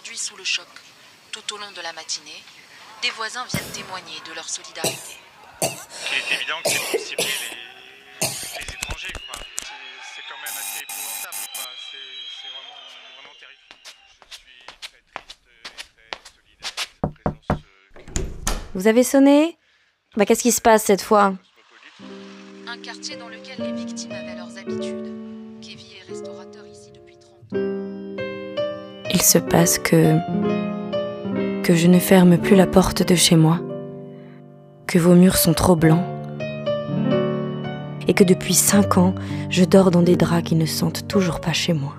sous le choc. Tout au long de la matinée, des voisins viennent témoigner de leur solidarité. Il est évident que c'est pour cibler les, les étrangers. quoi. C'est- C'est quand même assez épouvantable. quoi. C'est c'est vraiment, vraiment terrifiant. Je suis très triste et très solidaire de cette présence euh, Vous avez sonné? Bah qu'est-ce qui se passe cette fois? Un quartier dans lequel les victimes avaient leurs habitudes. Il se passe que... que je ne ferme plus la porte de chez moi, que vos murs sont trop blancs, et que depuis cinq ans, je dors dans des draps qui ne sentent toujours pas chez moi.